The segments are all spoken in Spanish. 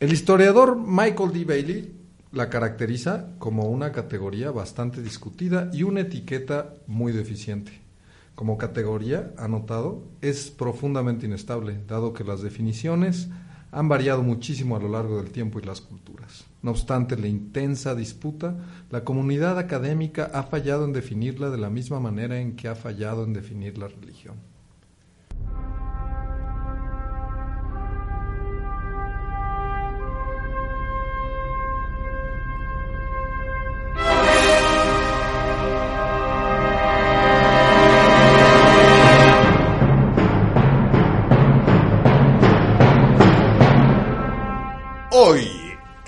El historiador Michael D. Bailey la caracteriza como una categoría bastante discutida y una etiqueta muy deficiente. Como categoría, ha notado, es profundamente inestable, dado que las definiciones han variado muchísimo a lo largo del tiempo y las culturas. No obstante la intensa disputa, la comunidad académica ha fallado en definirla de la misma manera en que ha fallado en definir la religión.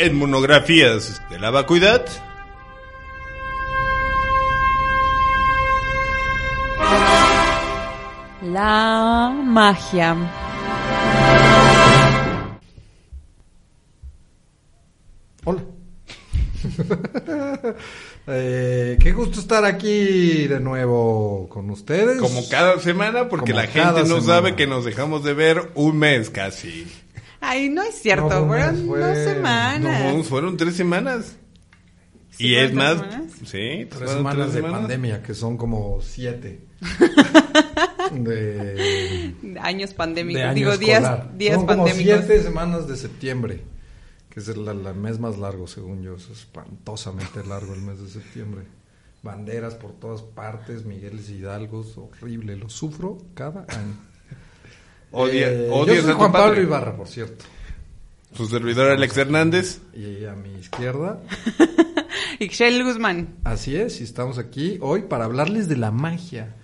En monografías de la vacuidad, La magia. Hola. Eh, qué gusto estar aquí de nuevo con ustedes. como cada semana, porque Como la gente no semana. sabe que nos dejamos de ver un mes casi. Ay, no es cierto, No, fueron fue- dos semanas. No, fueron tres semanas. ¿Sí y es más, tres semanas? sí, Tres semanas tres de semanas. pandemia, que son como siete. de, Años pandémicos, de año digo, días, escolar. días son como pandémicos. siete semanas de septiembre, que es el, mes más largo, según yo. Es espantosamente largo el mes de septiembre. Banderas por todas partes, Migueles Hidalgos, horrible. Lo sufro cada año. Odia, Eh, odias yo soy a tu Juan Pablo patria. Ibarra, por cierto. Su servidor Alex Hernández. Y a mi izquierda, Ixchel Guzmán. Así es, y estamos aquí hoy para hablarles de la magia.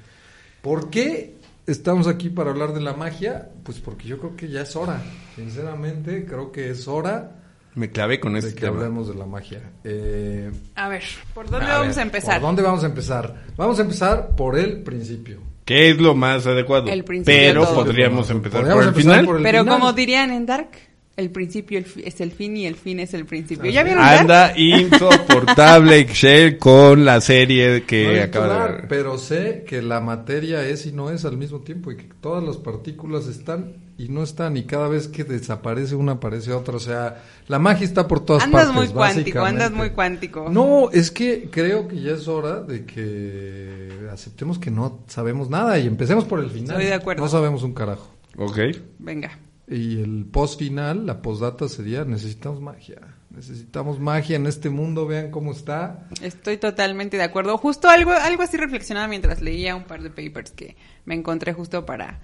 ¿Por qué estamos aquí para hablar de la magia? Pues porque yo creo que ya es hora. Sinceramente, creo que es hora Me clavé con de este que tema. hablemos de la magia. Eh, A ver, ¿por dónde a vamos ver, a empezar? ¿Por dónde vamos a empezar? Vamos a empezar por el principio. ¿Qué es lo más adecuado? El principio Pero todo. podríamos empezar Podríamos por el empezar final. por el Pero final. como dirían en Dark, el principio es el fin y el fin es el principio. ¿Ya vieron Dark? Anda insoportable Excel con la serie que No de ver. Pero sé que la materia es y no es al mismo tiempo y que todas las partículas están y no están y cada vez que desaparece una aparece otra. O sea, la magia está por todas Andas partes. muy cuántico, andas muy cuántico. No, es que creo que ya es hora de que aceptemos que no sabemos nada y empecemos por el final. Estoy de acuerdo. No sabemos un carajo. Ok. Venga. Y el post final, la postdata sería necesitamos magia. Necesitamos magia en este mundo, vean cómo está. Estoy totalmente de acuerdo. Justo algo, algo así reflexionaba mientras leía un par de papers que me encontré justo para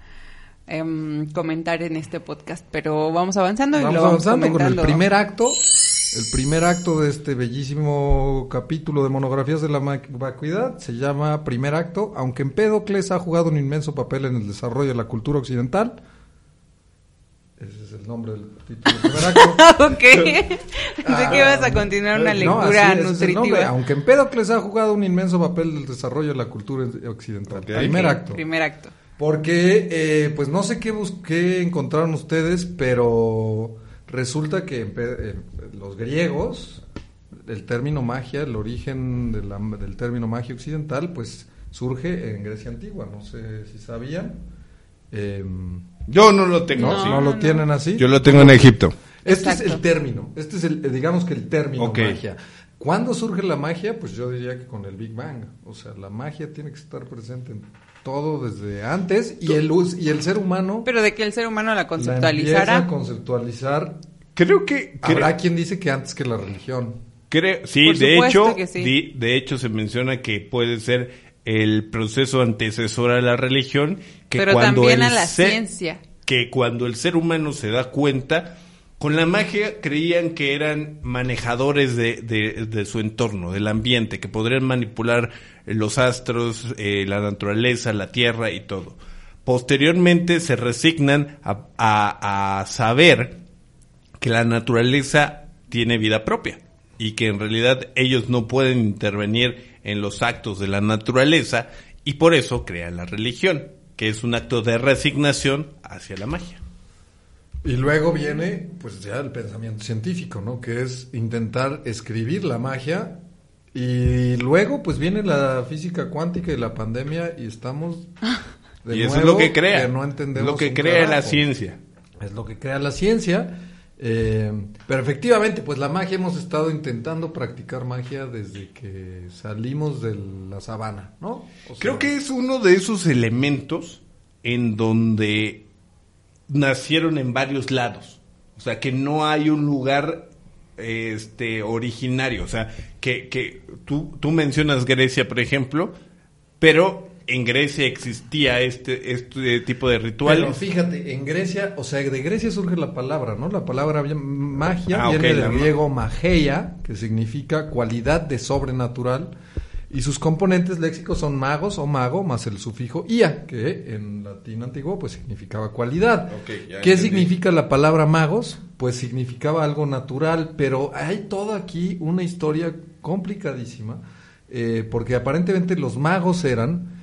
em, comentar en este podcast. Pero vamos avanzando y Vamos lo vamos avanzando con el primer acto. El primer acto de este bellísimo capítulo de monografías de la vacuidad se llama Primer Acto, aunque Empédocles ha jugado un inmenso papel en el desarrollo de la cultura occidental. Ese es el nombre del título del primer acto. ok. Pensé que ibas a continuar una Ah, no, lectura así ese es el nombre. nutritiva. Aunque Empédocles ha jugado un inmenso papel en el desarrollo de la cultura occidental. Primer acto. Primer acto. Porque, eh, pues no sé qué, bus- qué encontraron ustedes, pero resulta que eh, los griegos, el término magia, el origen de la- del término magia occidental, pues surge en Grecia antigua. No sé si sabían. Em, Yo no lo tengo. ¿no? sí. ¿No lo no. tienen así? Yo lo tengo en Egipto. Este es el término, este es el, eh, digamos que el término magia. ¿Cuándo surge la magia? Pues yo diría que con el Big Bang. O sea, la magia tiene que estar presente en todo desde antes y el, y el ser humano Pero de que el ser humano la la empieza a conceptualizara. conceptualizar. Creo que... creo- Habrá quien dice que antes que la religión. Creo, sí, Por de hecho, que sí. di- de hecho se menciona que puede ser el proceso antecesor a la religión, que pero cuando también el a la ser- ciencia. que cuando el ser humano se da cuenta, con la magia creían que eran manejadores de, de- de su entorno, del ambiente, que podrían manipular los astros, eh, la naturaleza, la tierra y todo. Posteriormente se resignan a, a- a saber que la naturaleza tiene vida propia y que en realidad ellos no pueden intervenir en los actos de la naturaleza y por eso crean la religión, que es un acto de resignación hacia la magia. Y luego viene, pues ya el pensamiento científico, ¿no? Que es intentar escribir la magia. Y luego, pues viene la física cuántica y la pandemia y estamos... de y eso es nuevo lo que crea, no entendemos lo que crea la ciencia. Es lo que crea la ciencia. Eh, pero efectivamente, pues la magia hemos estado intentando practicar magia desde que salimos de la sabana, ¿no? O sea, Creo que es uno de esos elementos en donde nacieron en varios lados. O sea, que no hay un lugar este originario. O sea, que, que tú, tú mencionas Grecia, por ejemplo, pero en Grecia existía este, este tipo de rituales. Pero fíjate, en Grecia, o sea, de Grecia surge la palabra, ¿no? La palabra magia ah, viene del griego mageia, que significa cualidad de sobrenatural, y sus componentes léxicos son magos o mago, más el sufijo ia, que en latín antiguo pues significaba cualidad. ¿Qué significa la palabra magos? Pues significaba algo natural, pero hay toda aquí una historia complicadísima, eh, porque aparentemente los magos eran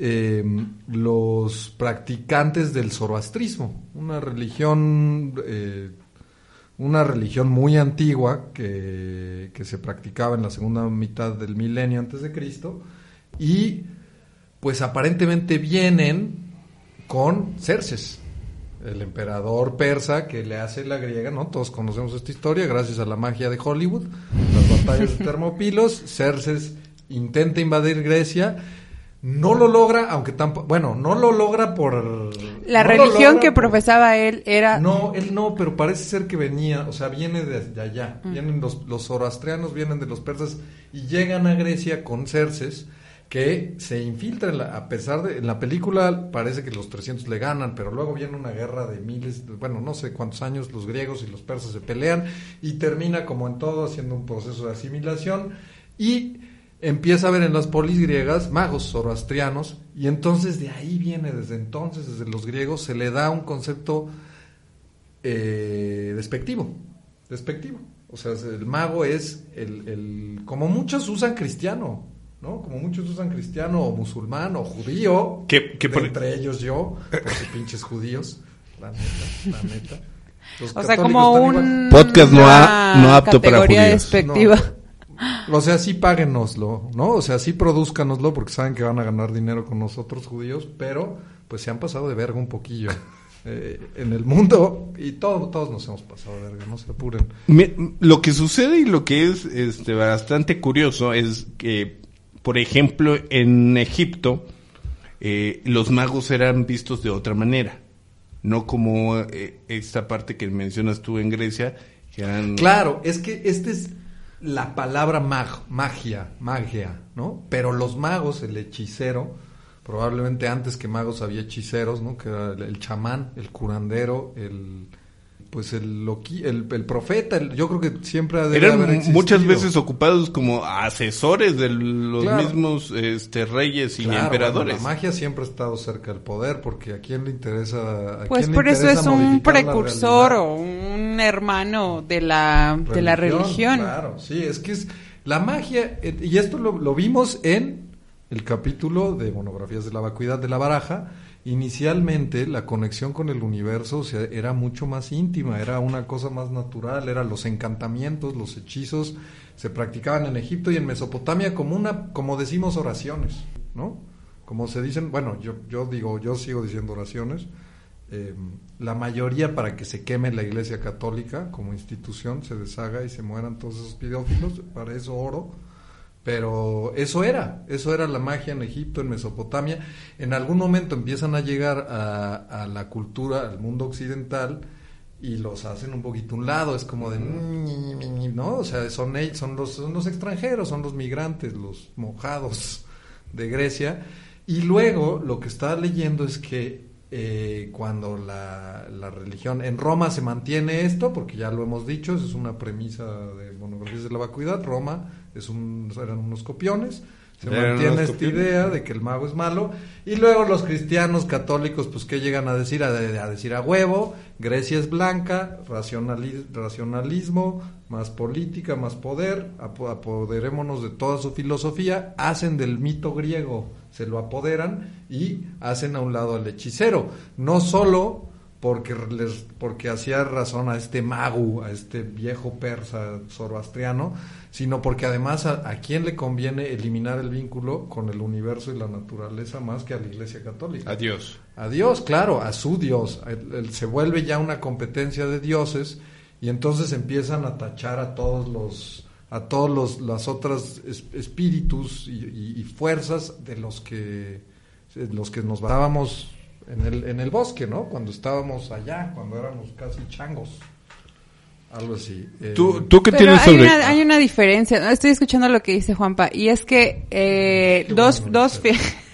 eh, los practicantes del zoroastrismo, una religión, eh, una religión muy antigua que, que, se practicaba en la segunda mitad del milenio antes de Cristo y pues aparentemente vienen con Cerces, el emperador persa que le hace la griega, ¿no? Todos conocemos esta historia gracias a la magia de Hollywood, las batallas de Termopilos, Cerces intenta invadir Grecia no lo logra, aunque tampoco, bueno, no lo logra por... La religión que profesaba él era... No, él no, pero parece ser que venía, o sea, viene de, allá, mm. vienen los, los zoroastrianos, vienen de los persas y llegan a Grecia con Cerces, que se infiltran, a pesar de, en la película parece que los 300 le ganan, pero luego viene una guerra de miles, bueno, no sé cuántos años los griegos y los persas se pelean y termina como en todo haciendo un proceso de asimilación y empieza a ver en las polis griegas magos zoroastrianos y entonces de ahí viene, desde entonces, desde los griegos, se le da un concepto eh, despectivo, despectivo. O sea, el mago es el, el, como muchos usan cristiano, ¿no? Como muchos usan cristiano o musulmán o judío, que, entre ellos yo, porque pinches judíos, la neta, la neta. o sea, como un podcast no, apto para judíos. despectiva. O sea, sí páguenoslo, ¿no? O sea, sí produzcanoslo porque saben que van a ganar dinero con nosotros judíos, pero pues se han pasado de verga un poquillo. Eh, en el mundo y todo, todos nos hemos pasado de verga, no se apuren. lo que sucede y lo que es este, bastante curioso es que, por ejemplo, en Egipto eh, los magos eran vistos de otra manera, no como eh, esta parte que mencionas tú en Grecia, que eran... Claro, es que este es la palabra mag, magia, magia, ¿no? Pero los magos, el hechicero, probablemente antes que magos había hechiceros, ¿no? Que era el chamán, el curandero, el pues el, el, el profeta, yo creo que siempre ha Eran muchas veces ocupados como asesores de los mismos este, reyes y emperadores. la magia siempre ha estado cerca del poder porque a quién le interesa. pues por eso es un precursor o un hermano de la religión, de la religión. Claro, sí, es que es la magia, eh, y esto lo, lo vimos en el capítulo de monografías de la vacuidad de la baraja inicialmente la conexión con el universo era mucho más íntima, era una cosa más natural, eran los encantamientos, los hechizos, se practicaban en Egipto y en Mesopotamia como una, como decimos oraciones, ¿no? Como se dicen, bueno, yo, yo digo, yo sigo diciendo oraciones, eh, la mayoría para que se queme la Iglesia Católica como institución, se deshaga y se mueran todos esos pedófilos, para eso oro pero eso era, eso era la magia en Egipto, en Mesopotamia. En algún momento empiezan a llegar a, la cultura, al mundo occidental, y los hacen un poquito un lado, es como de, ¿no? O sea, son, son, los, son los extranjeros, son los migrantes, los mojados de Grecia. Y luego lo que está leyendo es que eh, cuando la, la, religión en Roma se mantiene esto, porque ya lo hemos dicho, es una premisa de monografías de la vacuidad, Roma es un, eran unos copiones, se mantiene esta idea de que el mago es malo y luego los cristianos católicos pues que llegan a decir a, decir a huevo Grecia es blanca racionalismo más política más poder apoderémonos de toda su filosofía hacen del mito griego se lo apoderan y hacen a un lado al hechicero. No solo porque les porque hacía razón a este mago a este viejo persa zoroastriano sino porque además a, quién le conviene eliminar el vínculo con el universo y la naturaleza más que a la Iglesia Católica. A Dios. A Dios, claro, a su Dios. se vuelve ya una competencia de dioses Y entonces empiezan a tachar a todos los a todos los las otras es- espíritus y, y- y fuerzas de los que los que nos basábamos en el en el bosque, ¿no? Cuando estábamos allá, cuando éramos casi changos. Algo así. Eh, ¿Tú, tú qué Pero tienes hay, sobre...? una, hay una diferencia. Estoy escuchando lo que dice Juanpa. Y es que eh, dos, bueno, dos,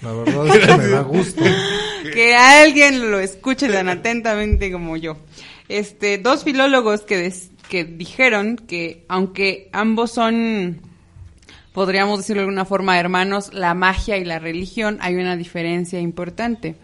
La verdad es que me da gusto. que alguien lo escuche tan atentamente como yo. Este, dos filólogos que, des- que dijeron que aunque ambos son, podríamos decirlo de alguna forma, hermanos, la magia y la religión, hay una diferencia importante.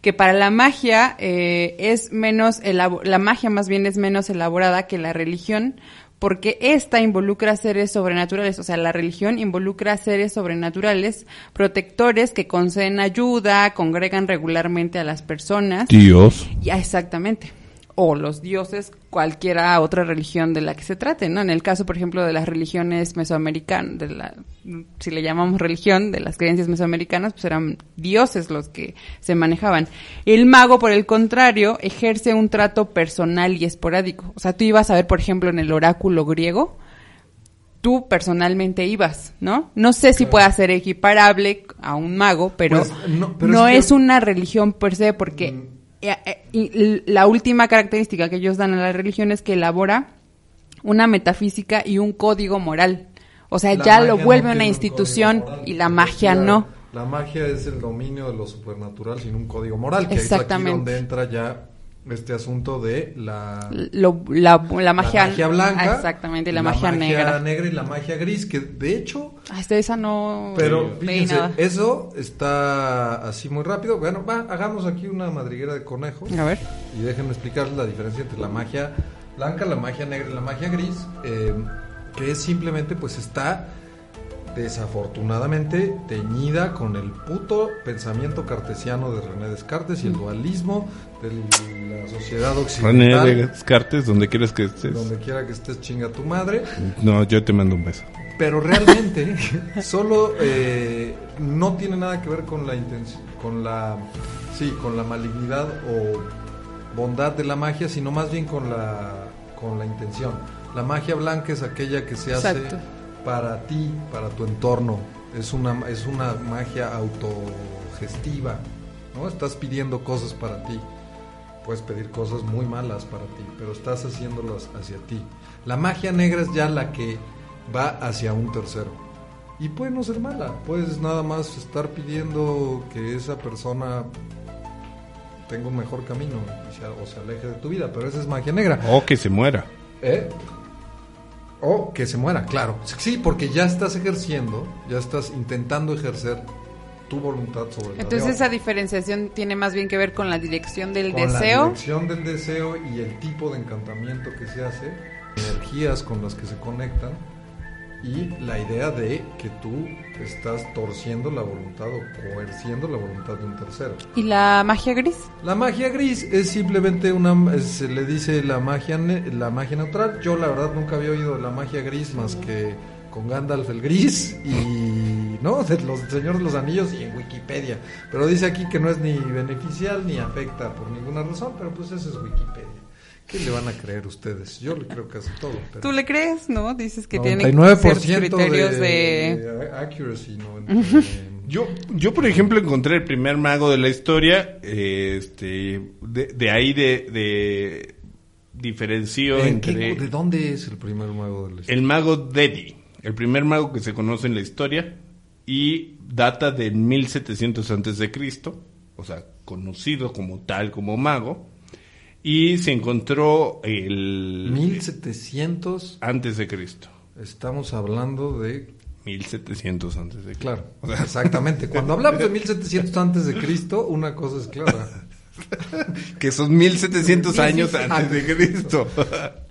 Que para la magia eh, es menos, la magia más bien es menos elaborada que la religión, porque esta involucra seres sobrenaturales, o sea, la religión involucra seres sobrenaturales, protectores que conceden ayuda, congregan regularmente a las personas. Dios. Ya, exactamente. O los dioses, cualquiera otra religión de la que se trate, ¿no? En el caso, por ejemplo, de las religiones mesoamericanas, de la, si le llamamos religión, de las creencias mesoamericanas, pues eran dioses los que se manejaban. El mago, por el contrario, ejerce un trato personal y esporádico. O sea, tú ibas a ver, por ejemplo, en el oráculo griego, tú personalmente ibas, ¿no? No sé si pueda ser equiparable a un mago, pero Pues, no, no, pero es que- es una religión per se, porque Mm. Eh, eh, y la última característica que ellos dan a la religión es que elabora una metafísica y un código moral. O sea, La ya lo vuelve una un institución y la magia La- no. La magia es el dominio de lo supernatural sin un código moral, que es aquí Exactamente. donde entra ya este asunto de la, Lo- la, la magia, la magia blanca, Ah, exactamente, y la, magia, negra. y la magia gris, que de hecho, Ah, este, esa no pero fíjense, nada. eso está así muy rápido. Bueno, va, hagamos aquí una madriguera de conejos. A ver. Y déjenme explicarles la diferencia entre la magia blanca, la magia negra y la magia gris, eh, que es simplemente, pues está desafortunadamente teñida con el puto pensamiento cartesiano de René Descartes y el dualismo de la sociedad René occidental. Descartes, donde quieres que estés. Donde quiera que estés, chinga tu madre. No, yo te mando un beso. Pero realmente solo eh, no tiene nada que ver con la intención, con la, sí, con la malignidad o bondad de la magia, sino más bien con la, con la intención. La magia blanca es aquella que se hace. Para ti, para tu entorno. Es una, es una magia autogestiva, ¿no? Estás pidiendo cosas para ti. Puedes pedir cosas muy malas para ti, pero estás haciéndolas hacia ti. La magia negra es ya la que va hacia un tercero. Y puede no ser mala, puedes nada más estar pidiendo que esa persona tenga un mejor camino o se aleje de tu vida, pero esa es magia negra. O que se muera. ¿Eh? O que se muera, claro. Sí, porque ya estás ejerciendo, ya estás intentando ejercer tu voluntad sobre la Entonces esa diferenciación tiene más bien que ver con la dirección del Con la deseo. dirección del deseo y el tipo de encantamiento que se hace, energías con las que se conectan y la idea de que tú estás torciendo la voluntad o coerciendo la voluntad de un tercero. ¿Y la magia gris? La magia gris es simplemente una, se le dice la magia, la magia neutral. Yo la verdad nunca había oído la magia gris más que con Gandalf el gris y no de los Señor de los Anillos y en Wikipedia. Pero dice aquí que no es ni beneficial ni afecta por ninguna razón, pero pues eso es Wikipedia. ¿Qué le van a creer ustedes? Yo le creo casi todo. Pero ¿Tú le crees, no? Dices que tiene 99% ciertos criterios de, de... de accuracy, ¿no? Entre- Yo, yo, por ejemplo, encontré el primer mago de la historia. eh, este, de, de ahí de, de diferenció ¿En qué- entre ¿De dónde es el primer mago de la el mago Dedi, el primer mago que se conoce en la historia y data del 1700 antes de Cristo, o sea, conocido como tal como mago y se encontró el 1700 antes de Cristo, Estamos hablando de 1700 antes de Cristo. claro, exactamente. Cuando hablamos de 1700 antes de Cristo, una cosa es clara. que son 1700 Sí, sí, años antes de Cristo.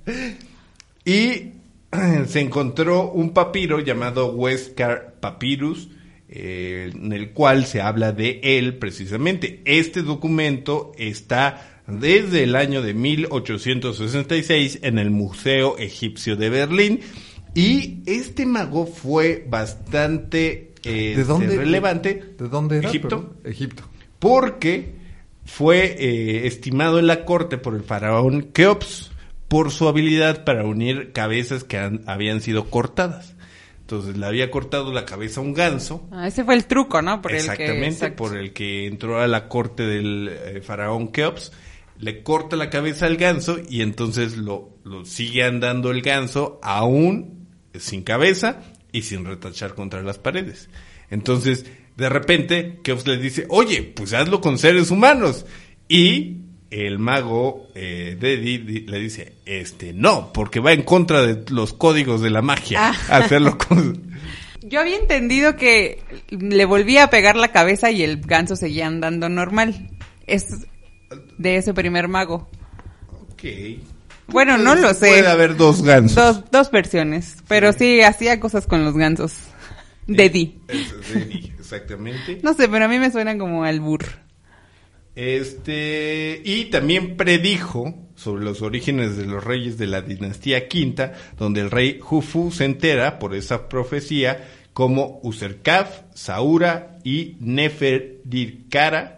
y se encontró un papiro llamado Westcar Papyrus, eh, en el cual se habla de él precisamente. Este documento está desde el año de 1866 en el Museo Egipcio de Berlín. Y este mago fue bastante eh, ¿De dónde? relevante. ¿De dónde era? Egipto. Egipto. porque fue eh, estimado en la corte por el faraón Keops por su habilidad para unir cabezas que han- habían sido cortadas. Entonces le había cortado la cabeza a un ganso. Ah, ese fue el truco, ¿no? Por el que- exactamente, por el que entró a la corte del eh, faraón Keops. Le corta la cabeza al ganso y entonces lo, lo sigue andando el ganso aún sin cabeza y sin retachar contra las paredes. Entonces, de repente, Keops le dice, oye, pues hazlo con seres humanos. Y el mago eh, Dedi di- le dice, este, no, porque va en contra de los códigos de la magia. Ah. Hacerlo con... Yo había entendido que le volvía a pegar la cabeza y el ganso seguía andando normal. Es de ese primer mago. Ok. Bueno, no lo sé. Puede haber dos gansos. Dos, dos versiones. Pero sí, hacía cosas con los gansos. De Di. Exactamente. No sé, pero a mí me suenan como albur. Este, y también predijo sobre los orígenes de los reyes de la dinastía quinta, donde el rey Jufu se entera por esa profecía como Userkaf, Saura y Neferdirkara,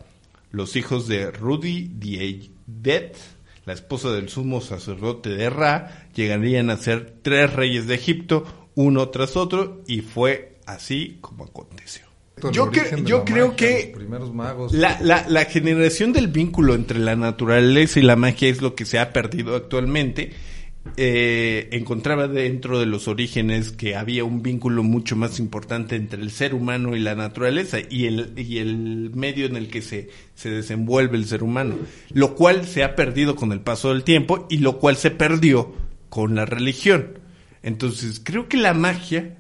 los hijos de Rudi Diedet, la esposa del sumo sacerdote de Ra, llegarían a ser tres reyes de Egipto, uno tras otro, y fue así como aconteció. Yo, cre- yo creo magia, que Los primeros magos. la, la, la generación del vínculo entre la naturaleza y la magia es lo que se ha perdido actualmente. Eh, encontraba dentro de los orígenes que había un vínculo mucho más importante entre el ser humano y la naturaleza y el, y el medio en el que se, se desenvuelve el ser humano, lo cual se ha perdido con el paso del tiempo y lo cual se perdió con la religión. Entonces, creo que la magia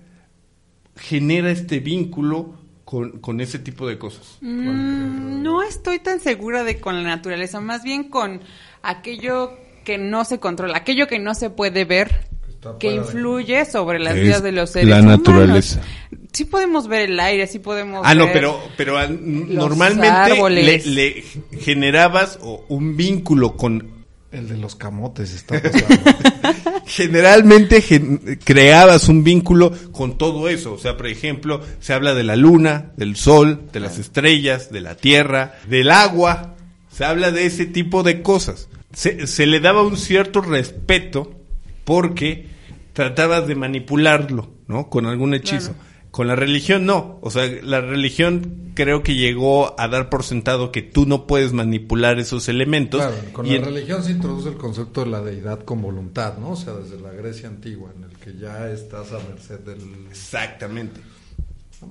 genera este vínculo con, con ese tipo de cosas. Mm, no estoy tan segura de con la naturaleza, más bien con aquello que no se controla, aquello que no se puede ver, que influye sobre las Es vidas de los seres la humanos. naturaleza. Sí podemos ver el aire, sí podemos Ah, no, ver- pero, pero n- normalmente le, generabas o, un vínculo con... El de los camotes está pasando. Generalmente gen- creabas un vínculo con todo eso. O sea, por ejemplo, se habla de la luna, del sol, de las estrellas, de la tierra, del agua. Se habla de ese tipo de cosas. Se, se le daba un cierto respeto porque tratabas de manipularlo, ¿no? Con algún hechizo. Con la religión no. O sea, la religión creo que llegó a dar por sentado que tú no puedes manipular esos elementos. Claro, con y la en- religión se introduce el concepto de la deidad con voluntad, ¿no? O sea, desde la Grecia antigua, en el que ya estás a merced del... Exactamente.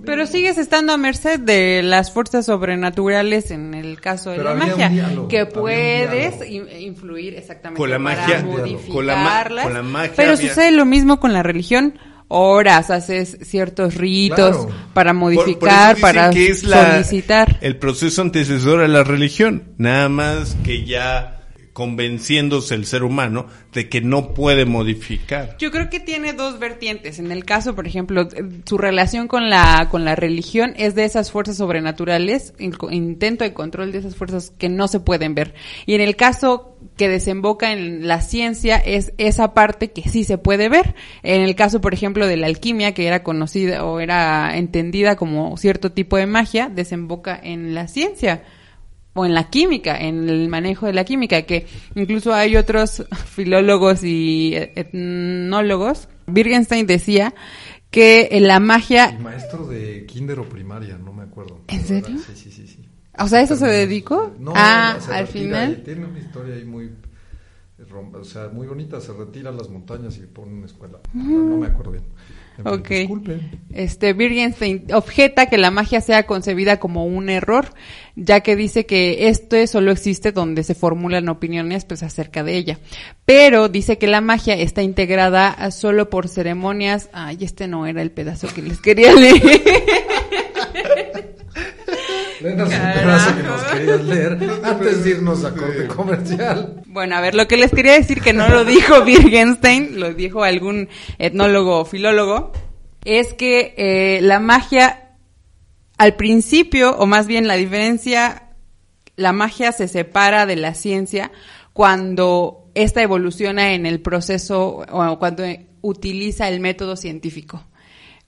Pero sigues estando a merced de las fuerzas sobrenaturales en el caso de Pero la había un magia, diálogo, que había un puedes influir exactamente Con la para magia, modificarlas. con la ma- con la magia pero había- sucede lo mismo con la religión. Horas haces ciertos ritos Claro. para Por- por modificar, eso dicen para que es la- solicitar. El proceso antecesor a la religión. Nada más que ya convenciéndose el ser humano de que no puede modificar. Yo creo que tiene dos vertientes. En el caso, por ejemplo, eh, su relación con la con la religión es de esas fuerzas sobrenaturales, el intento de control de esas fuerzas que no se pueden ver. Y en el caso que desemboca en la ciencia es esa parte que sí se puede ver. En el caso, por ejemplo, de la alquimia, que era conocida o era entendida como cierto tipo de magia, desemboca en la ciencia o en la química, en el manejo de la química, que incluso hay otros filólogos y etnólogos. Wittgenstein decía que la El magia, maestro de kinder o primaria, no me acuerdo. ¿En serio? Sí, sí, sí. sí. o sea, ¿eso se dedicó? No, ah, se al retira final. tiene una historia ahí muy, rom- o sea, muy bonita. Se retira a las montañas y pone una escuela. No me acuerdo bien. Ok. Disculpen. Este, Wittgenstein objeta que la magia sea concebida como un error, ya que dice que esto solo existe donde se formulan opiniones pues acerca de ella. Pero dice que la magia está integrada solo por ceremonias. Ay, este no era el pedazo que les quería leer. Léenos un pedazo que nos querías leer antes de irnos a corte comercial. Bueno, a ver, lo que les quería decir que no lo dijo Wittgenstein, lo dijo algún etnólogo o filólogo, es que eh, la magia al principio, o más bien la diferencia, la magia se separa de la ciencia cuando esta evoluciona en el proceso o cuando utiliza el método científico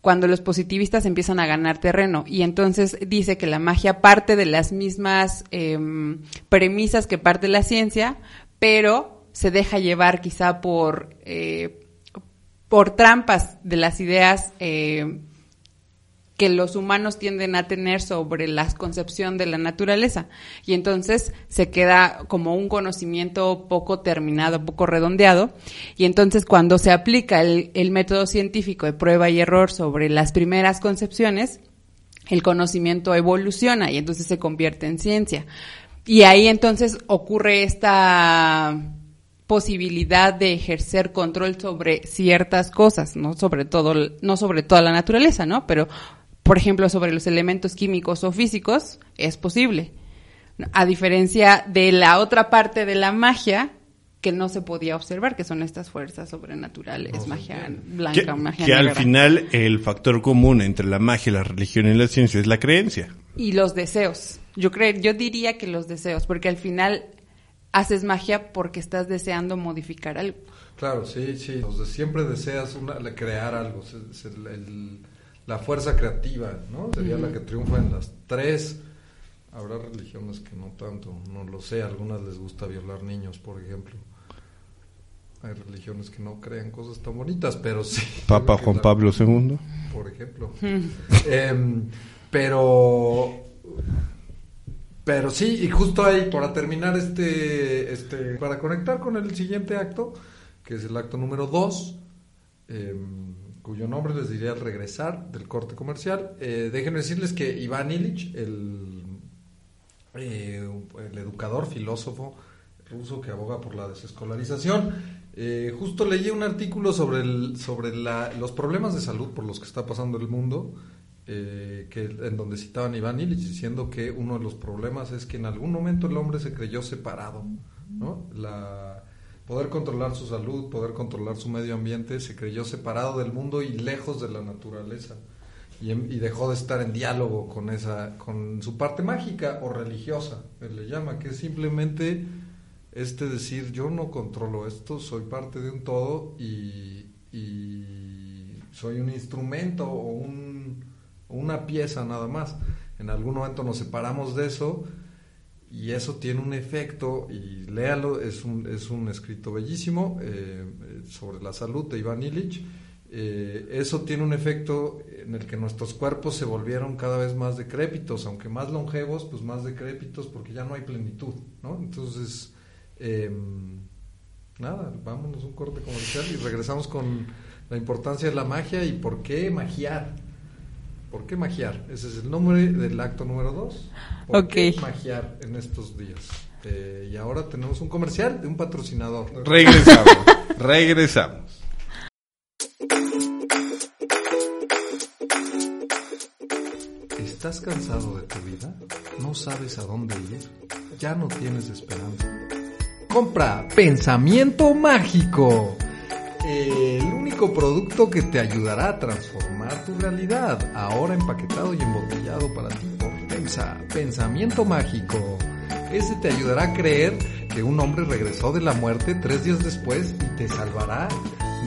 cuando los positivistas empiezan a ganar terreno. Y entonces dice que la magia parte de las mismas em, premisas que parte la ciencia, pero se deja llevar quizá por, eh, por trampas de las ideas eh, que los humanos tienden a tener sobre la concepción de la naturaleza. Y entonces se queda como un conocimiento poco terminado, poco redondeado. Y entonces cuando se aplica el, el método científico de prueba y error sobre las primeras concepciones, el conocimiento evoluciona y entonces se convierte en ciencia. Y ahí entonces ocurre esta posibilidad de ejercer control sobre ciertas cosas, no sobre todo, no sobre toda la naturaleza, ¿no? Pero por ejemplo, sobre los elementos químicos o físicos, es posible. A diferencia de la otra parte de la magia, que no se podía observar, que son estas fuerzas sobrenaturales, magia blanca, Que, magia que al final el factor común entre la magia, la religión y la ciencia es la creencia. Y los deseos. Yo creo, yo diría que los deseos, porque al final haces magia porque estás deseando modificar algo. Claro, sí, sí. O sea, siempre deseas una, crear algo. es- es el- el- la fuerza creativa, ¿no? Sería la que triunfa en las tres. Habrá religiones que no tanto, no lo sé. A algunas les gusta violar niños, por ejemplo. Hay religiones que no crean cosas tan bonitas, pero sí. Papa Juan la- Pablo II. por ejemplo. Em, pero, pero sí, y justo ahí, para terminar este, este, para conectar con el siguiente acto, que es el acto número 2, cuyo nombre les diré al regresar del corte comercial, eh, déjenme decirles que Iván Illich, el, eh, el educador, filósofo ruso que aboga por la desescolarización, eh, justo leí un artículo sobre, sobre la- los problemas de salud por los que está pasando el mundo, que, en donde citaban Iván Illich diciendo que uno de los problemas es que en algún momento el hombre se creyó separado, ¿no? La, poder controlar su salud, poder controlar su medio ambiente, se creyó separado del mundo y lejos de la naturaleza. Y, en- y dejó de estar en diálogo con esa, con su parte mágica o religiosa, él le llama, que es simplemente este decir yo no controlo esto, soy parte de un todo y, y soy un instrumento o un- una pieza nada más. En algún momento nos separamos de eso y eso tiene un efecto, y léalo, es un, es un escrito bellísimo eh, eh, sobre la salud de Iván Illich. Eh, eso tiene un efecto en el que nuestros cuerpos se volvieron cada vez más decrépitos, aunque más longevos, pues más decrépitos porque ya no hay plenitud, ¿no? Entonces, eh, nada, vámonos un corte comercial y regresamos con la importancia de la magia y por qué magiar. ¿Por qué magiar? Ese es el nombre del acto número 2. ¿Por qué Ok. magiar en estos días? Eh, y ahora tenemos un comercial de un patrocinador. Regresamos. regresamos. ¿Estás cansado de tu vida? ¿No sabes a dónde ir? Ya no tienes esperanza. Compra Pensamiento Mágico. El único producto que te ayudará a transformar tu realidad. Ahora empaquetado y embotellado para ti Pensa. Pensamiento Mágico. Ese te ayudará a creer que un hombre regresó de la muerte tres días después y te salvará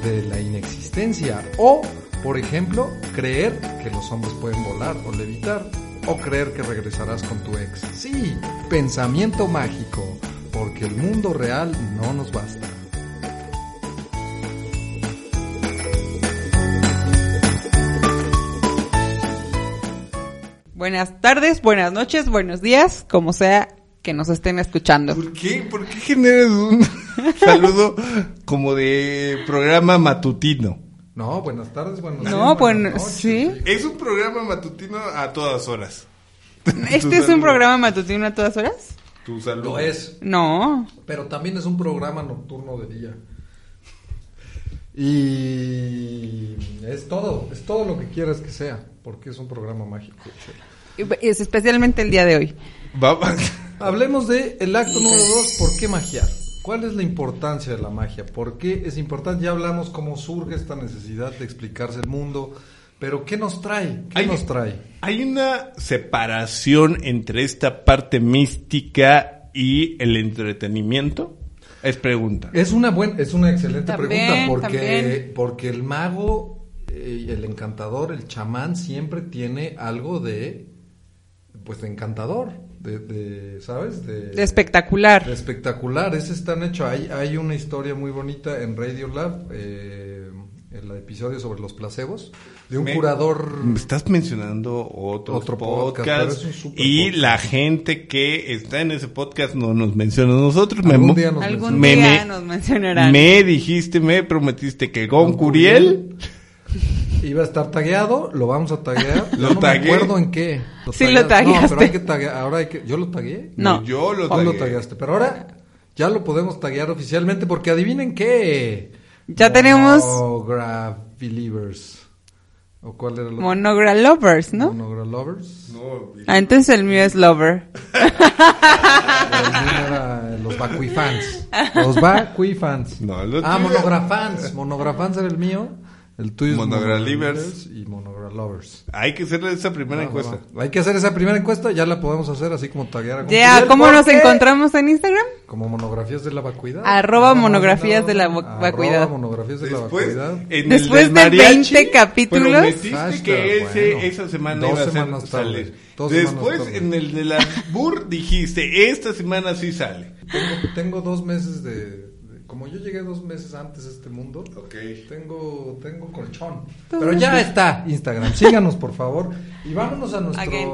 de la inexistencia. O, por ejemplo, creer que los hombres pueden volar o levitar. O creer que regresarás con tu ex. Sí, pensamiento mágico. Porque el mundo real no nos basta. Buenas tardes, buenas noches, buenos días, como sea que nos estén escuchando. ¿Por qué? ¿Por qué generas un saludo como de programa matutino? No, buenas tardes, buenos No, días. bueno, buenas noches, sí. Es un programa matutino a todas horas. ¿Este es un programa matutino a todas horas? Tu saludo. Lo es. No. Pero también es un programa nocturno de día. Y es todo, es todo lo que quieras que sea, porque es un programa mágico. Es especialmente el día de hoy. Hablemos de el acto número dos, ¿por qué magiar? ¿Cuál es la importancia de la magia? ¿Por qué es importante? Ya hablamos cómo surge esta necesidad de explicarse el mundo, pero ¿qué nos trae? ¿Qué Hay- nos trae? Hay una separación entre esta parte mística y el entretenimiento. Es pregunta. Es una buena, es una excelente También, pregunta porque también. porque el mago, eh, el encantador, el chamán siempre tiene algo de pues de encantador, de, de, ¿sabes? De, De espectacular. de espectacular. Ese están hecho. Hay, hay una historia muy bonita en Radio Lab, eh, el episodio sobre los placebos, de un Me- curador. Me estás mencionando otros Otro podcast, podcasts pero es un super y podcast. la gente que está en ese podcast no nos menciona a nosotros. Algún día nos Algún Me- día me- nos mencionarán. me dijiste, me prometiste que Gon Gon Curiel Iba a estar tagueado, lo vamos a taguear. Lo no tagué. me acuerdo en qué. Sí, lo tagueaste. No, pero hay que taguear. Ahora hay que. ¿Yo lo tagué? No. yo lo Tú lo tagué. tagueaste. Pero ahora ya lo podemos taguear oficialmente porque adivinen qué. Ya tenemos- Monogra Believers. ¿O cuál era el otro? Monogra Lovers, ¿no? Monogra Lovers. No, Ah, entonces el mío es Lover. El mío era los Bakui fans. Los Bakui fans. No, lo ah, tuyo- Monogra fans. Monogra fans era el mío. El tuyo es Monogra Monogra Livers. y Monogra Lovers. Hay que hacerle esa primera encuesta. Hay que hacer esa primera encuesta, ya la podemos hacer así como taguear a Ya, ¿cómo nos encontramos en Instagram? Como monografías de la vacuidad. Arroba Arroba monografías de la vo- arroba vacuidad. monografías de la Después, vacuidad. en Después el de mariachi, 20 capítulos. prometiste Hashtag, que ese, bueno. esa semana Dos iba a ser salir. Dos Después, en el de la BUR, dijiste, esta semana sí sale. Tengo, tengo dos meses de- Como yo llegué dos meses antes a este mundo, tengo, tengo colchón. Pero ya está Instagram. Síganos, por favor. Y vámonos a nuestro Again.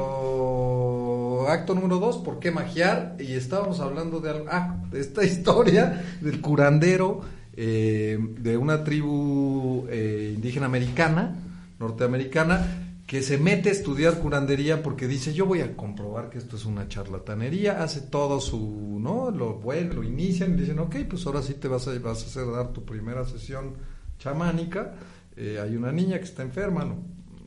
acto número dos, ¿por qué magiar? Y estábamos hablando de algo, ah, de esta historia del curandero eh, de una tribu eh, indígena americana, norteamericana, que se mete a estudiar curandería porque dice, yo voy a comprobar que esto es una charlatanería, hace todo su, ¿no? Lo vuelve, lo inician y dicen, ok, pues ahora sí te vas a, vas a hacer dar tu primera sesión chamánica, Eh, hay una niña que está enferma, ¿no?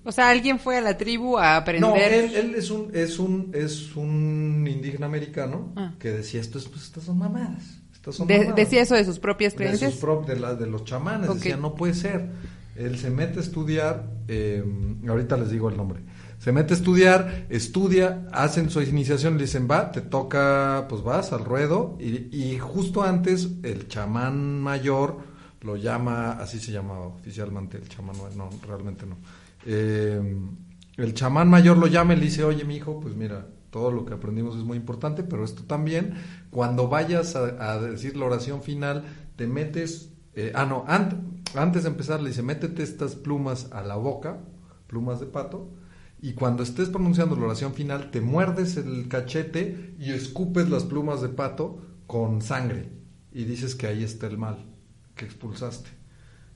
O sea, alguien fue a la tribu a aprender. No, él, él es un es un es un indígena americano Ah. que decía esto es, pues, estas son mamadas, estas son De- mamadas". decía eso de sus propias de, creencias. sus prop- de, la- de los chamanes, decía no puede ser. Él se mete a estudiar, eh, ahorita les digo el nombre. Se mete a estudiar, estudia, hacen su iniciación, le dicen va, te toca, pues vas al ruedo y, y justo antes el chamán mayor lo llama, así se llama oficialmente el chamán, no, realmente no. Eh, el chamán mayor lo llama y le dice, oye, mi hijo, pues mira, todo lo que aprendimos es muy importante, pero esto también, cuando vayas a, a decir la oración final, te metes, eh, ah, no, ant- antes de empezar le dice, métete estas plumas a la boca, plumas de pato, y cuando estés pronunciando la oración final, te muerdes el cachete y escupes las plumas de pato con sangre, y dices que ahí está el mal que expulsaste.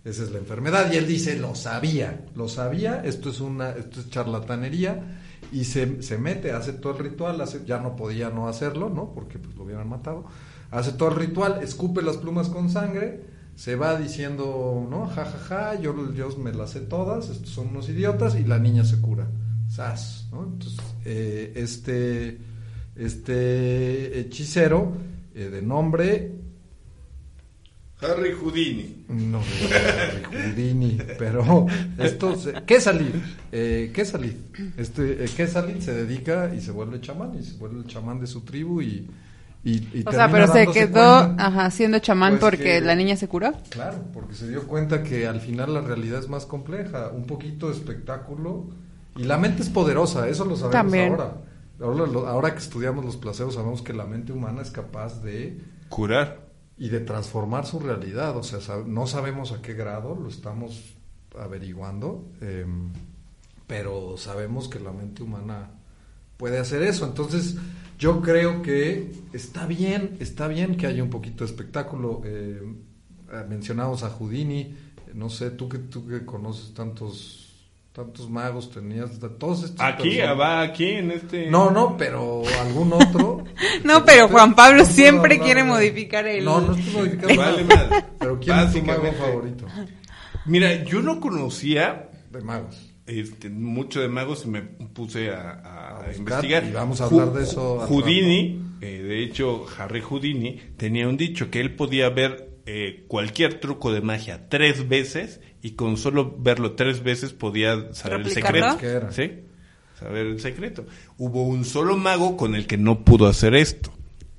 Esa es la enfermedad. Y él dice, lo sabía, lo sabía, esto es una, esto es charlatanería, y se, se mete, hace todo el ritual, hace, ya no podía no hacerlo, ¿no? Porque pues lo hubieran matado. Hace todo el ritual, escupe las plumas con sangre, se va diciendo, ¿no? Ja, ja, ja, yo, yo me las sé todas, estos son unos idiotas, y la niña se cura. Sas, ¿no? Entonces, eh, este, este hechicero, eh, de nombre Harry Houdini. no, Houdini, pero esto, se- Quesalid, eh, Quesalid, este, eh, Quesalid se dedica y se vuelve chamán, y se vuelve el chamán de su tribu y, y, y o sea, pero se quedó cuenta- ajá, siendo chamán Pues porque que- la niña se curó. Claro, porque se dio cuenta que al final la realidad es más compleja, un poquito de espectáculo y la mente es poderosa, eso lo sabemos También. ahora. Ahora, lo- ahora que estudiamos los placebos sabemos que la mente humana es capaz de Curar. y de transformar su realidad. O sea, sab- no sabemos a qué grado, lo estamos averiguando, eh, pero sabemos que la mente humana puede hacer eso. Entonces, yo creo que está bien, está bien que haya un poquito de espectáculo. Eh, mencionamos a Houdini, no sé, tú que tú que conoces tantos tantos magos tenías, de todos estos Aquí, personas- va aquí en este... no, no, pero algún otro. No, pero Juan Pablo siempre quiere modificar el- No, no estoy modificando. Vale nada. Pero ¿quién es tu mago favorito Mira, yo no conocía de magos? Este, mucho de magos y me puse a, a A buscar, investigar. y vamos a hablar de eso Houdini, eh, de hecho, Harry Houdini tenía un dicho que él podía ver eh, cualquier truco de magia tres veces y con solo verlo tres veces podía saber el secreto. ¿Qué era? ¿Sí? Saber el secreto. Hubo un solo mago con el que no pudo hacer esto.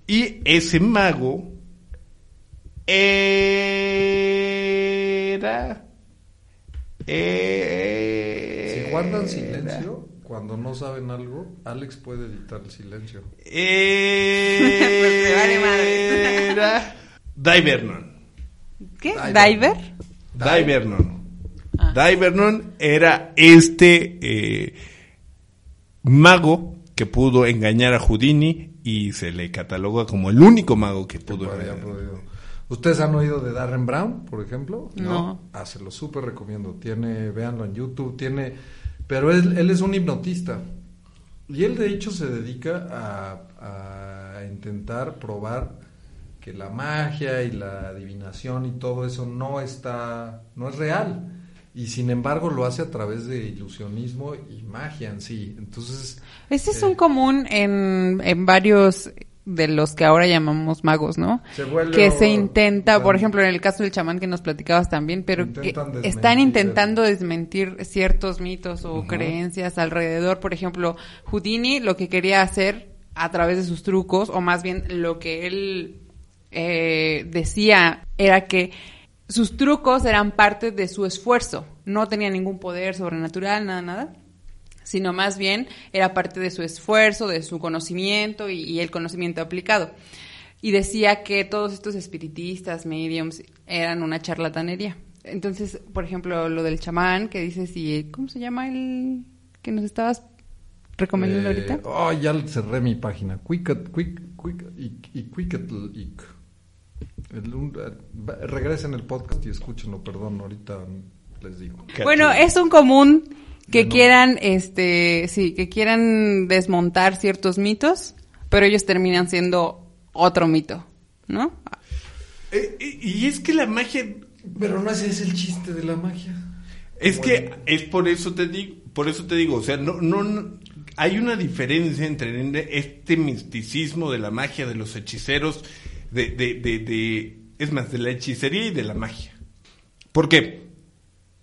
Y ese mago era... Era- guardan silencio, cuando no saben algo, Alex puede editar el silencio. Eh. Era Divernon. ¿Qué? Diver. ¿Diver? Divernon. Ah. Divernon era este eh, mago que pudo engañar a Houdini y se le cataloga como el único mago que pudo. ¿Ustedes han oído de Darren Brown, por ejemplo? No. Ah, se lo súper recomiendo. Tiene, véanlo en YouTube, tiene... Pero él, él es un hipnotista. Y él de hecho se dedica a, a intentar probar que la magia y la adivinación y todo eso no está, no es real. Y sin embargo lo hace a través de ilusionismo y magia en sí. Entonces, Ese es eh, un común en, en varios de los que ahora llamamos magos, ¿no? Se que se intenta, por ejemplo, en el caso del chamán que nos platicabas también, pero que están el- intentando desmentir ciertos mitos o creencias alrededor. Por ejemplo, Houdini lo que quería hacer a través de sus trucos, o más bien lo que él eh, decía era que sus trucos eran parte de su esfuerzo, no tenía ningún poder sobrenatural, nada, nada sino más bien era parte de su esfuerzo, de su conocimiento y, y el conocimiento aplicado. Y decía que todos estos espiritistas, mediums, eran una charlatanería. Entonces, por ejemplo, lo del chamán, que dice si, ¿cómo se llama el que nos estabas recomendando Eh, ahorita? Oh, ya cerré mi página. Quicket, quick, quick, y, y Quicketl, eh, regresen el podcast y escúchenlo, perdón, ahorita les digo. Bueno, es un común que No. quieran, este, sí, que quieran desmontar ciertos mitos, pero ellos terminan siendo otro mito, ¿no? Eh, y es que la magia Pero no ese es el chiste de la magia. Es que es por eso te digo, por eso te digo, o sea, no, no, no- hay una diferencia entre este misticismo de la magia, de los hechiceros, de, de, de, de- es más, de la hechicería y de la magia. Porque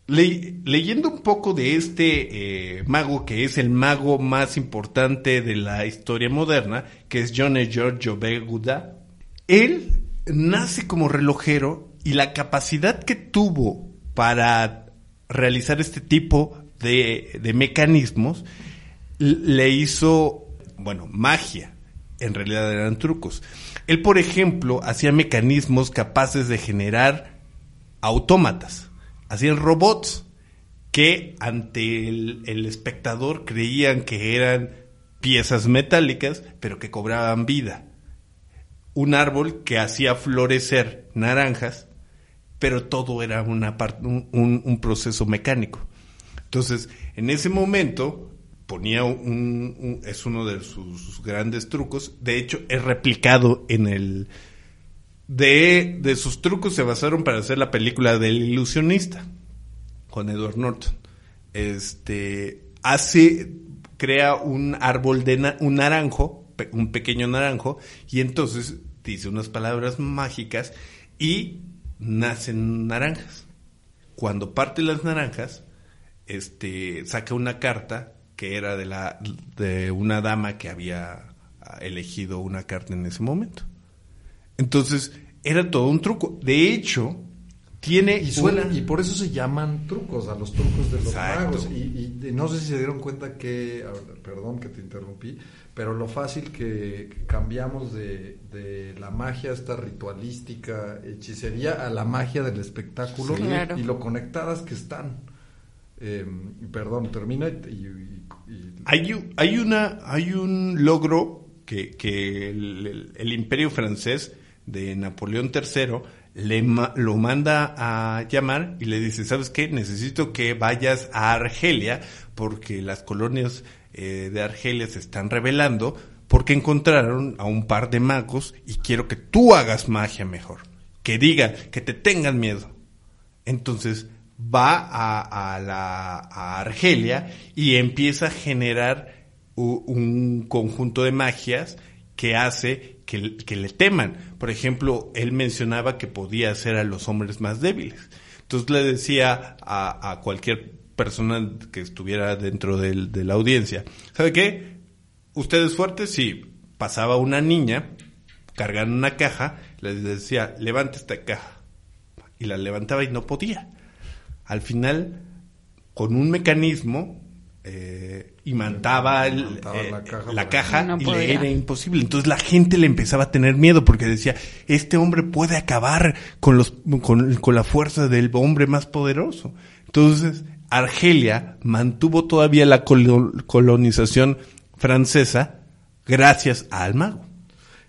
le- leyendo un poco de este eh, mago, que es el mago más importante de la historia moderna, que es John Giorgio Beguda, él nace como relojero y la capacidad que tuvo para realizar este tipo de, de mecanismos le hizo, bueno, magia. En realidad eran trucos. Él, por ejemplo, hacía mecanismos capaces de generar autómatas. Hacían robots que ante el, el espectador creían que eran piezas metálicas, pero que cobraban vida un árbol que hacía florecer naranjas, pero todo era una un, un- proceso mecánico. Entonces, en ese momento ponía un, es uno de sus grandes trucos. De hecho, es replicado en el de, de sus trucos se basaron para hacer la película del ilusionista con Edward Norton. Este hace crea un árbol de un naranjo, un pequeño naranjo y entonces dice unas palabras mágicas y nacen naranjas. Cuando parte las naranjas, este saca una carta que era de la de una dama que había elegido una carta en ese momento. Entonces, era todo un truco. De hecho, tiene Y, suena, una- y por eso se llaman trucos, a los trucos de los Exacto. magos. Y, y- y no sé si se dieron cuenta que, perdón que te interrumpí, pero lo fácil que, cambiamos de, de la magia esta ritualística, hechicería, a la magia del espectáculo Sí. Claro. y lo conectadas que están. Eh, perdón, termina y... y- y- Hay, hay, una, hay un logro que, que el, el- el imperio francés de Napoleón III le lo manda a llamar y le dice, ¿sabes qué? Necesito que vayas a Argelia porque las colonias eh, de Argelia se están rebelando porque encontraron a un par de magos y quiero que tú hagas magia mejor. Que digan, que te tengan miedo. Entonces va a, la, a Argelia y empieza a generar un conjunto de magias que hace que, le teman. Por ejemplo, él mencionaba que podía hacer a los hombres más débiles. Entonces le decía a, cualquier persona que estuviera dentro de la audiencia, ¿sabe qué? ¿Usted es fuerte? Sí. Pasaba una niña cargando una caja, les decía, levante esta caja. Y la levantaba y no podía. Al final, con un mecanismo, eh, imantaba el- Imantaba eh, la caja la para- caja No y le era imposible. Entonces la gente le empezaba a tener miedo porque decía, este hombre puede acabar con, los, con, con la fuerza del hombre más poderoso. Entonces Argelia mantuvo todavía la colo- colonización francesa gracias al mago.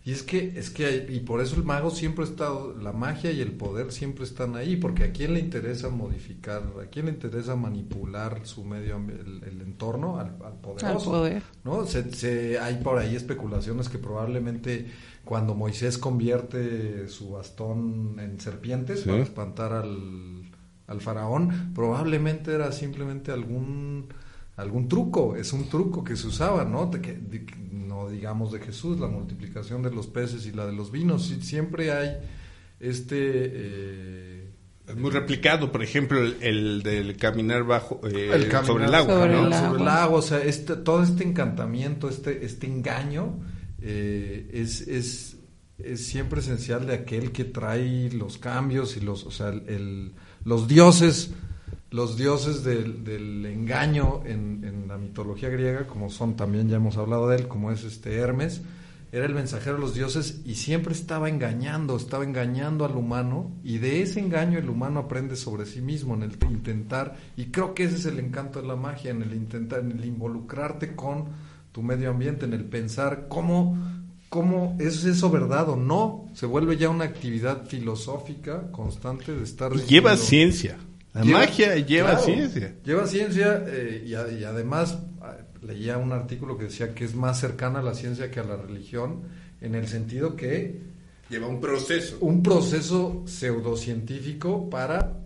Y es que, es que, hay- y por eso el mago siempre ha estado, la magia y el poder siempre están ahí, porque a quién le interesa modificar, a quién le interesa manipular su medio, el, el entorno, al, al poderoso. Al poder. ¿no? Se, se- hay por ahí especulaciones que probablemente cuando Moisés convierte su bastón en serpientes Sí. para espantar al, al faraón, probablemente era simplemente algún algún truco, es un truco que se usaba, ¿no? De que- de no digamos de Jesús, la multiplicación de los peces y la de los vinos, sí, siempre hay este... eh, Es muy replicado, por ejemplo, el, el del caminar bajo eh, el caminar sobre el agua. sobre ¿no? el agua. sobre el agua, o sea, este, todo este encantamiento, este, este engaño, eh, es, es, es siempre esencial de aquel que trae los cambios y los, o sea, el- el- los dioses, los dioses del, del engaño en, en la mitología griega, como son también ya hemos hablado de él, como es este Hermes, era el mensajero de los dioses y siempre estaba engañando, estaba engañando al humano y de ese engaño el humano aprende sobre sí mismo en el intentar y creo que ese es el encanto de la magia, en el intentar, en el involucrarte con tu medio ambiente, en el pensar cómo, cómo es eso verdad o no, se vuelve ya una actividad filosófica constante de estar Y lleva diciendo- ciencia. La Lleva- magia lleva claro, ciencia. Lleva ciencia eh, y, a- y además ah, leía un artículo que decía que es más cercana a la ciencia que a la religión en el sentido que Lleva un proceso. un proceso pseudocientífico para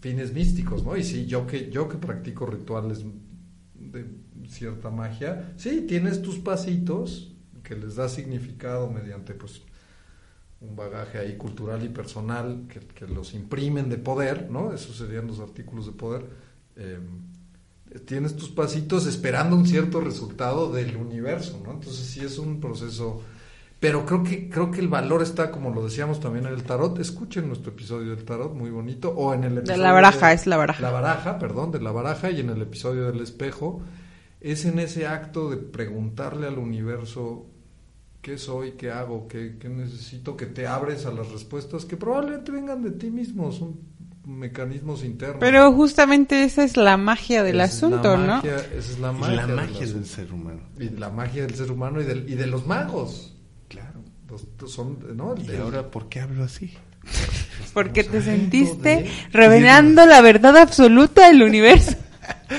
fines místicos, ¿no? Y sí, yo que yo que practico rituales de cierta magia, sí, tienes tus pasitos que les da significado mediante pues un bagaje ahí cultural y personal que, que los imprimen de poder, ¿no? Esos serían los artículos de poder. Eh, tienes tus pasitos esperando un cierto resultado del universo, ¿no? Entonces sí es un proceso, pero creo que creo que el valor está, como lo decíamos también en el tarot. Escuchen nuestro episodio del tarot, muy bonito, o en el episodio la baraja, de- es la baraja. La baraja, perdón, de la baraja y en el episodio del espejo es en ese acto de preguntarle al universo qué soy, qué hago, qué, qué necesito, que te abres a las respuestas que probablemente vengan de ti mismo, son mecanismos internos. Pero justamente esa es la magia del Esa es la asunto, ¿no? magia- Esa es la Y magia, la del magia del asunto. ser humano. Y la magia del ser humano y, del, y de los magos. Claro. Los- son, ¿no? El Y del- ahora, ¿por qué hablo así? Porque te sentiste de- revelando la verdad absoluta del universo.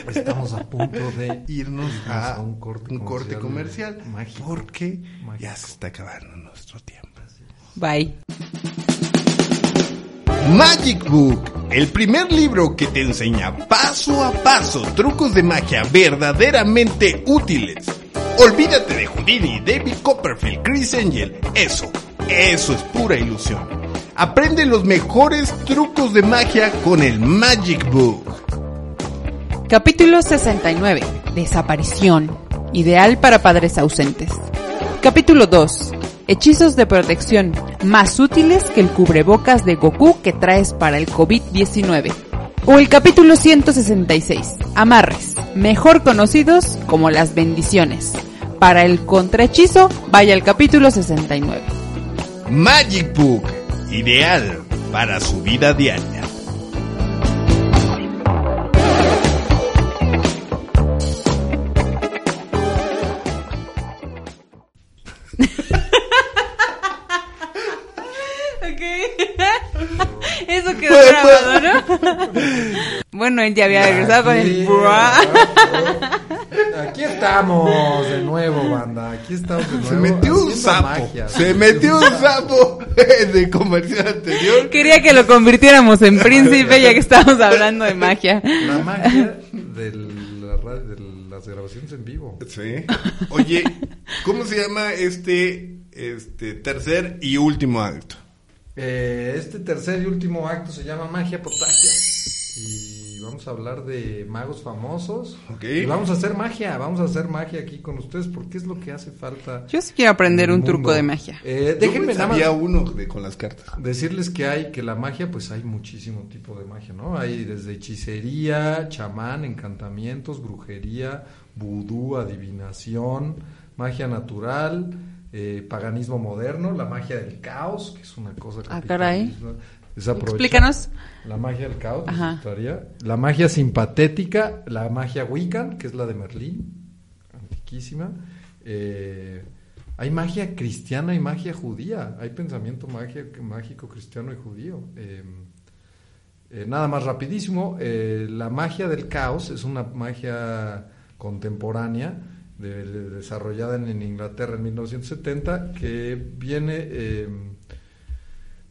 Estamos a punto de Irnos a un corte un corte comercial comercial. mágico. Porque Mágico. ya se está acabando nuestro tiempo. Bye. Magic Book, el primer libro que te enseña paso a paso trucos de magia verdaderamente útiles. Olvídate de Houdini, David Copperfield, Chris Angel. Eso, eso es pura ilusión. Aprende los mejores trucos de magia con el Magic Book. Capítulo 69. Desaparición. Ideal para padres ausentes. Capítulo 2. Hechizos de protección más útiles que el cubrebocas de Goku que traes para el COVID-19. O el capítulo 166. Amarres, mejor conocidos como las bendiciones. Para el contrahechizo, vaya al capítulo 69. Magic Book, ideal para su vida diaria. bueno, él ya había regresado con el... Aquí, bra. Aquí estamos de nuevo, banda. Aquí estamos de nuevo. Se metió un sapo. magia. Se metió un sapo de comercial anterior. Quería que lo convirtiéramos en príncipe ya que estamos hablando de magia. La magia de, la ra- de las grabaciones en vivo. Sí. Oye, ¿cómo se llama este, este tercer y último acto? Eh, este tercer y último acto se llama Magia Potagia. Y vamos a hablar de magos famosos. Ok. Y vamos a hacer magia, vamos a hacer magia aquí con ustedes porque es lo que hace falta. Yo sí quiero aprender en un el truco mundo. de magia. Eh, Yo déjenme me nada más sabía uno de, con las cartas. decirles que hay, que la magia, pues hay muchísimo tipo de magia, ¿no? Hay desde hechicería, chamán, encantamientos, brujería, vudú, adivinación, magia natural, eh, paganismo moderno, la magia del caos, que es una cosa Ah, caray. aprovecha- Explícanos. La magia del caos. La magia simpatética, la magia Wiccan, que es la de Merlín, antiquísima. Eh, hay magia cristiana y magia judía. Hay pensamiento magia, mágico cristiano y judío. Eh, eh, nada más rapidísimo, eh, la magia del caos es una magia contemporánea de- de- desarrollada en, Inglaterra en 1970 que viene eh,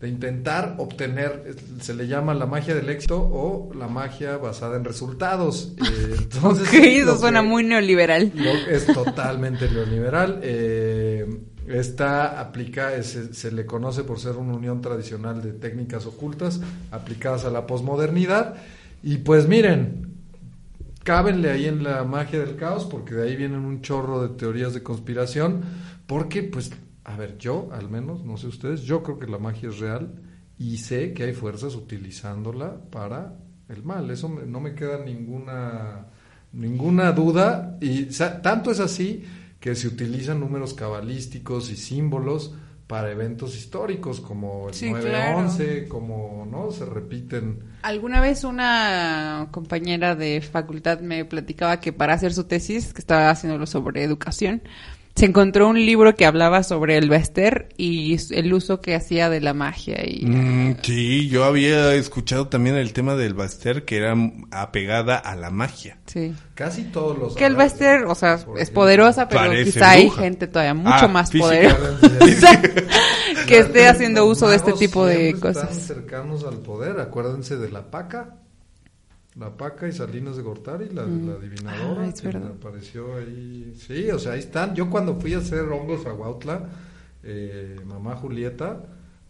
de intentar obtener, se le llama la magia del éxito o la magia basada en resultados. Eh, entonces, Ok, lo eso suena que- muy neoliberal. es totalmente neoliberal. Eh, esta aplica, se, se le conoce por ser una unión tradicional de técnicas ocultas aplicadas a la posmodernidad. Y pues miren, cábenle ahí en la magia del caos, porque de ahí vienen un chorro de teorías de conspiración, porque pues, a ver, yo al menos, no sé ustedes, yo creo que la magia es real y sé que hay fuerzas utilizándola para el mal, eso me- no me queda ninguna ninguna duda. Y tanto es así que se utilizan números cabalísticos y símbolos para eventos históricos como el Sí, 9-11, como no se repiten. Alguna vez una compañera de facultad me platicaba que para hacer su tesis, que estaba haciéndolo sobre educación, se encontró un libro que hablaba sobre el Bester y el uso que hacía de la magia y Mm, sí, yo había escuchado también el tema del Baster que era apegada a la magia. sí. casi todos los Que el Bester, o sea, es poderosa, pero Parece quizá hay gente todavía mucho Ah, más física. poderosa que esté haciendo uso de este tipo de siempre Están cosas. cercanos al poder, acuérdense de la paca, la paca y Salinas de Gortari, la, la adivinadora, Ah, es que verdad. apareció ahí. Sí, o sea, ahí están. Yo cuando fui a hacer hongos a Huautla, eh, mamá Julieta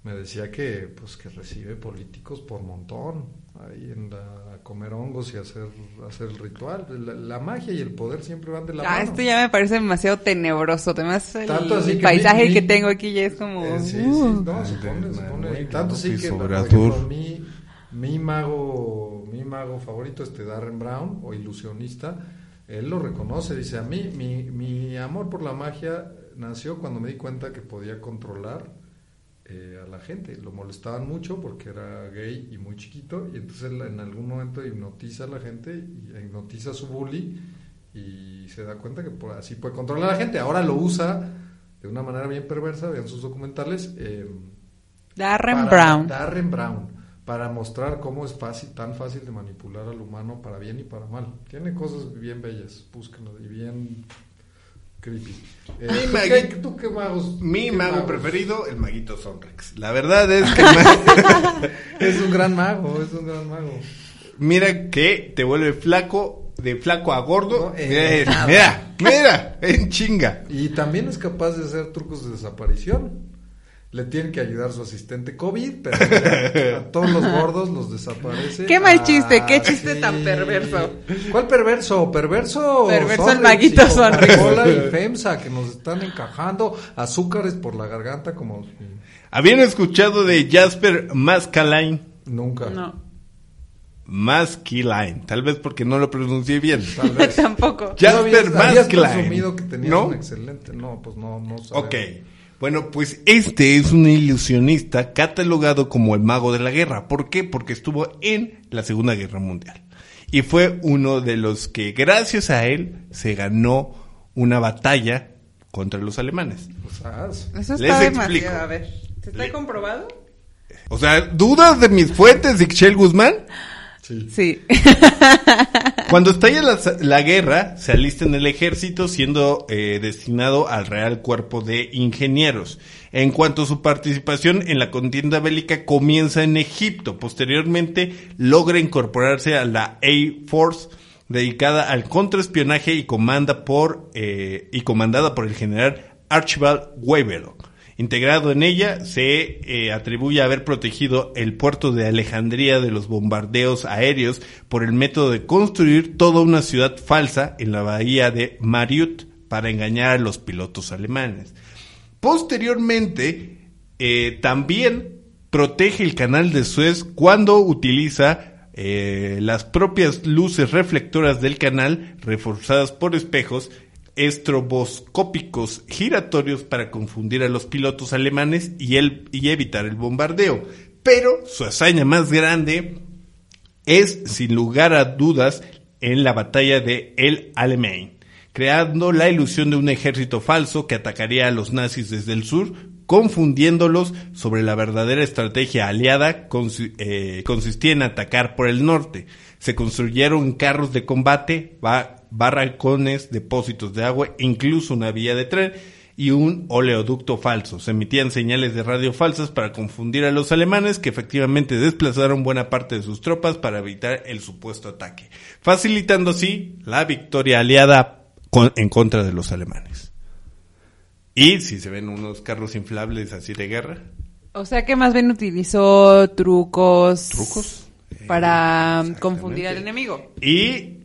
me decía que pues que recibe políticos por montón ahí en la, a comer hongos y hacer hacer el ritual. La, la magia y el poder siempre van de la Ah, mano. esto ya me parece demasiado tenebroso. Además, el, Tanto así el que paisaje mi- que tengo aquí ya es como... Eh, sí, sí, uh. no, Ay, se pone, se pone. Tanto sí López que, Obrador. Mi, mago, mi mago favorito, este Darren Brown, o ilusionista, él lo reconoce, dice, a mí, mi, mi amor por la magia nació cuando me di cuenta que podía controlar eh, a la gente. Lo molestaban mucho porque era gay y muy chiquito, y entonces él en algún momento hipnotiza a la gente, y hipnotiza a su bully, y se da cuenta que por- así puede controlar a la gente. Ahora lo usa de una manera bien perversa, vean sus documentales. eh, Darren Brown. Darren Brown, para mostrar cómo es fácil, tan fácil de manipular al humano para bien y para mal. Tiene cosas bien bellas, búsquenlo, y bien creepy. Eh, Mi ¿tú, magui- qué, tú qué magos? Mi qué mago magos? preferido, el maguito Sonrex. La verdad es que... Es un gran mago, es un gran mago. Mira que te vuelve flaco, de flaco a gordo. No, eh, nada. mira, mira, en chinga. Y también es capaz de hacer trucos de desaparición. Le tiene que ayudar su asistente COVID, pero a todos los gordos los desaparece. Qué mal Ah, chiste, qué chiste tan perverso. ¿Cuál perverso? Perverso. Perverso el maguito y Sonrix. Coca-Cola y FEMSA que nos están encajando azúcares por la garganta como ¿Habían escuchado de Jasper Maskelyne? nunca. No, Maskelyne, tal vez porque no lo pronuncié bien. Tal vez. tampoco. Jasper que tenías ¿No? un excelente. No, pues no, no sabemos. Ok. Bueno, pues este es un ilusionista catalogado como el mago de la guerra. ¿Por qué? Porque estuvo en la Segunda Guerra Mundial. Y fue uno de los que, gracias a él, se ganó una batalla contra los alemanes. Pues, haz. Eso Les está explico. demasiado. A ver, ¿está Le- comprobado? O sea, ¿dudas de mis fuentes, Ixchel Guzmán? Sí. Sí. Cuando estalla la, la guerra, se alista en el ejército siendo eh, destinado al Real Cuerpo de Ingenieros. En cuanto a su participación en la contienda bélica comienza en Egipto, posteriormente logra incorporarse a la A Force dedicada al contraespionaje y comanda por eh, y comandada por el general Archibald Wavell. Integrado en ella, se eh, atribuye haber protegido el puerto de Alejandría de los bombardeos aéreos por el método de construir toda una ciudad falsa en la bahía de Mariut para engañar a los pilotos alemanes. Posteriormente, eh, también protege el canal de Suez cuando utiliza eh, las propias luces reflectoras del canal reforzadas por espejos estroboscópicos giratorios para confundir a los pilotos alemanes y, evitar el bombardeo. Pero su hazaña más grande es, sin lugar a dudas, en la batalla de El Alamein, creando la ilusión de un ejército falso que atacaría a los nazis desde el sur, confundiéndolos sobre la verdadera estrategia aliada eh, consistía en atacar por el norte. Se construyeron carros de combate, barracones, depósitos de agua, incluso una vía de tren y un oleoducto falso. Se emitían señales de radio falsas para confundir a los alemanes que efectivamente desplazaron buena parte de sus tropas para evitar el supuesto ataque, facilitando así la victoria aliada en contra de los alemanes. Y si se ven unos carros inflables así de guerra. O sea que más bien utilizó trucos. Trucos. Para confundir al enemigo. Y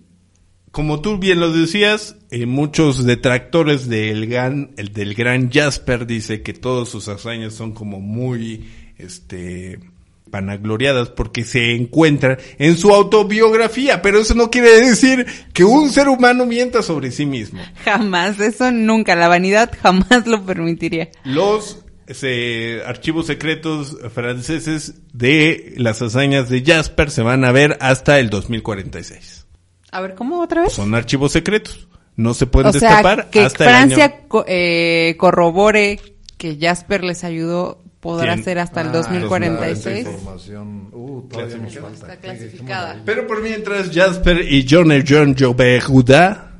como tú bien lo decías, eh, muchos detractores del gran, el del gran Jasper dice que todos sus hazañas son como muy, este, vanagloriadas porque se encuentran en su autobiografía, pero eso no quiere decir que un ser humano mienta sobre sí mismo. Jamás, eso nunca, la vanidad jamás lo permitiría. Los eh, archivos secretos franceses de las hazañas de Jasper se van a ver hasta el 2046. A ver, ¿cómo otra vez? Son archivos secretos. No se pueden o destapar sea, que Francia eh, corrobore que Jasper les ayudó podrá ser hasta el 2046. Ah, información, uh, Está clasificada. Pero por mientras Jasper y John John Jobert Juda,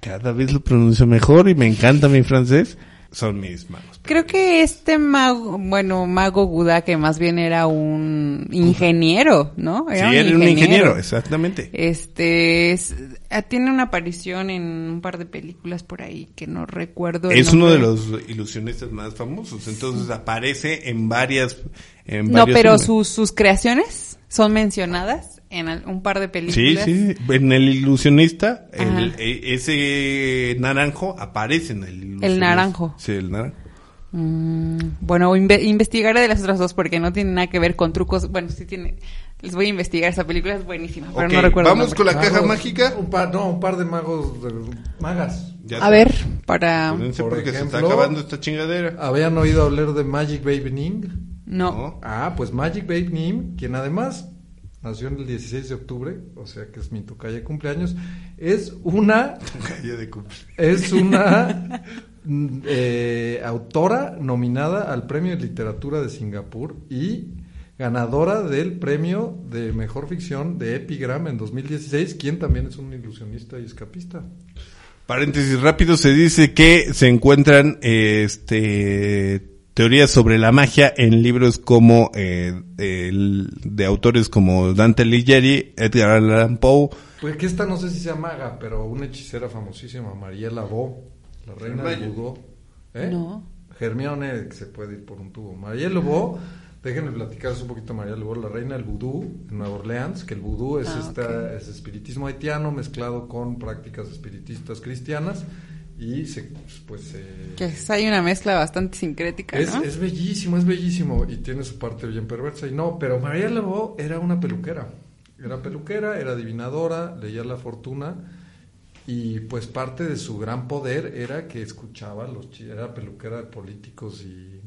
cada vez lo pronuncio mejor y me encanta mi francés, son mis magos. Creo que este mago, bueno, mago Buda, que más bien era un ingeniero, ¿no? Era sí, un era un ingeniero, exactamente. Este, ah, tiene una aparición en un par de películas por ahí que no recuerdo. Es uno de los ilusionistas más famosos, entonces aparece en varias... En no, pero sus, sus creaciones son mencionadas en un par de películas. Sí, sí, en El Ilusionista, el, e, ese naranjo aparece en El Ilusionista. El naranjo. Sí, el naranjo. Mm, bueno, investigaré de las otras dos porque no tiene nada que ver con trucos. Bueno, sí tiene. Les voy a investigar. Esa película es buenísima, pero no recuerdo. Vamos con la caja mágica. Un par, no, un par de magos, de, magas. a ver, para. Por ejemplo, se está acabando esta chingadera. ¿Habían oído hablar de Magic Baby Ning? No. Ah, pues Magic Baby Ning, quien además nació en el 16 de octubre, o sea que es mi tocaya de cumpleaños, es una... de cumpleaños. Es una eh, autora nominada al Premio de Literatura de Singapur y ganadora del premio de mejor ficción de Epigram en 2016, quien también es un ilusionista y escapista. Paréntesis rápido, se dice que se encuentran este teorías sobre la magia en libros como eh, de autores como Dante Alighieri, Edgar Allan Poe. Pues que esta no sé si sea maga, pero una hechicera famosísima, Mariela Bo, la reina del vudú. ¿Eh? No. Hermione, que se puede ir por un tubo. María Lobo, déjenme platicarles un poquito María Lobo, la reina del vudú en Nueva Orleans, que el vudú es, ah, esta, es espiritismo haitiano mezclado con prácticas espiritistas cristianas y se, pues que hay una mezcla bastante sincrética es, es bellísimo es bellísimo y tiene su parte bien perversa y no pero María Lobo era una peluquera era peluquera era adivinadora leía la fortuna y pues parte de su gran poder era que escuchaba los era peluquera de políticos y,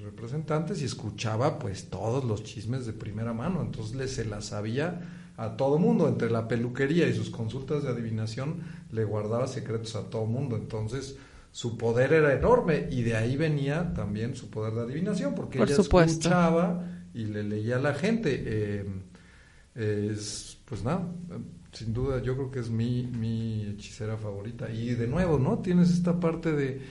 representantes y escuchaba pues todos los chismes de primera mano. Entonces le se la sabía a todo mundo entre la peluquería y sus consultas de adivinación le guardaba secretos a todo mundo. Entonces su poder era enorme y de ahí venía también su poder de adivinación porque ella escuchaba y le leía a la gente. Eh, es, pues nada sin duda yo creo que es mi, mi hechicera favorita. Y de nuevo, ¿no? Tienes esta parte de,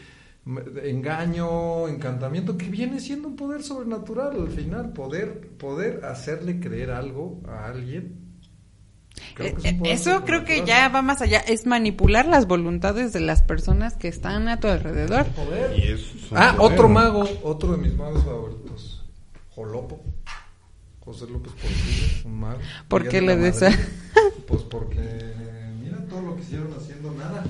engaño, encantamiento, que viene siendo un poder sobrenatural al final, poder, poder hacerle creer algo a alguien. Creo que es un poder Eh, Eso creo que ya va más allá. Es manipular las voluntades de las personas que están a tu alrededor. Poder. Y eso es un Ah, poder, otro mago, otro de mis magos favoritos. Jolopo. José López Portillo, un mago. ¿Por qué de le des. Pues porque, mira todo lo que hicieron haciendo nada.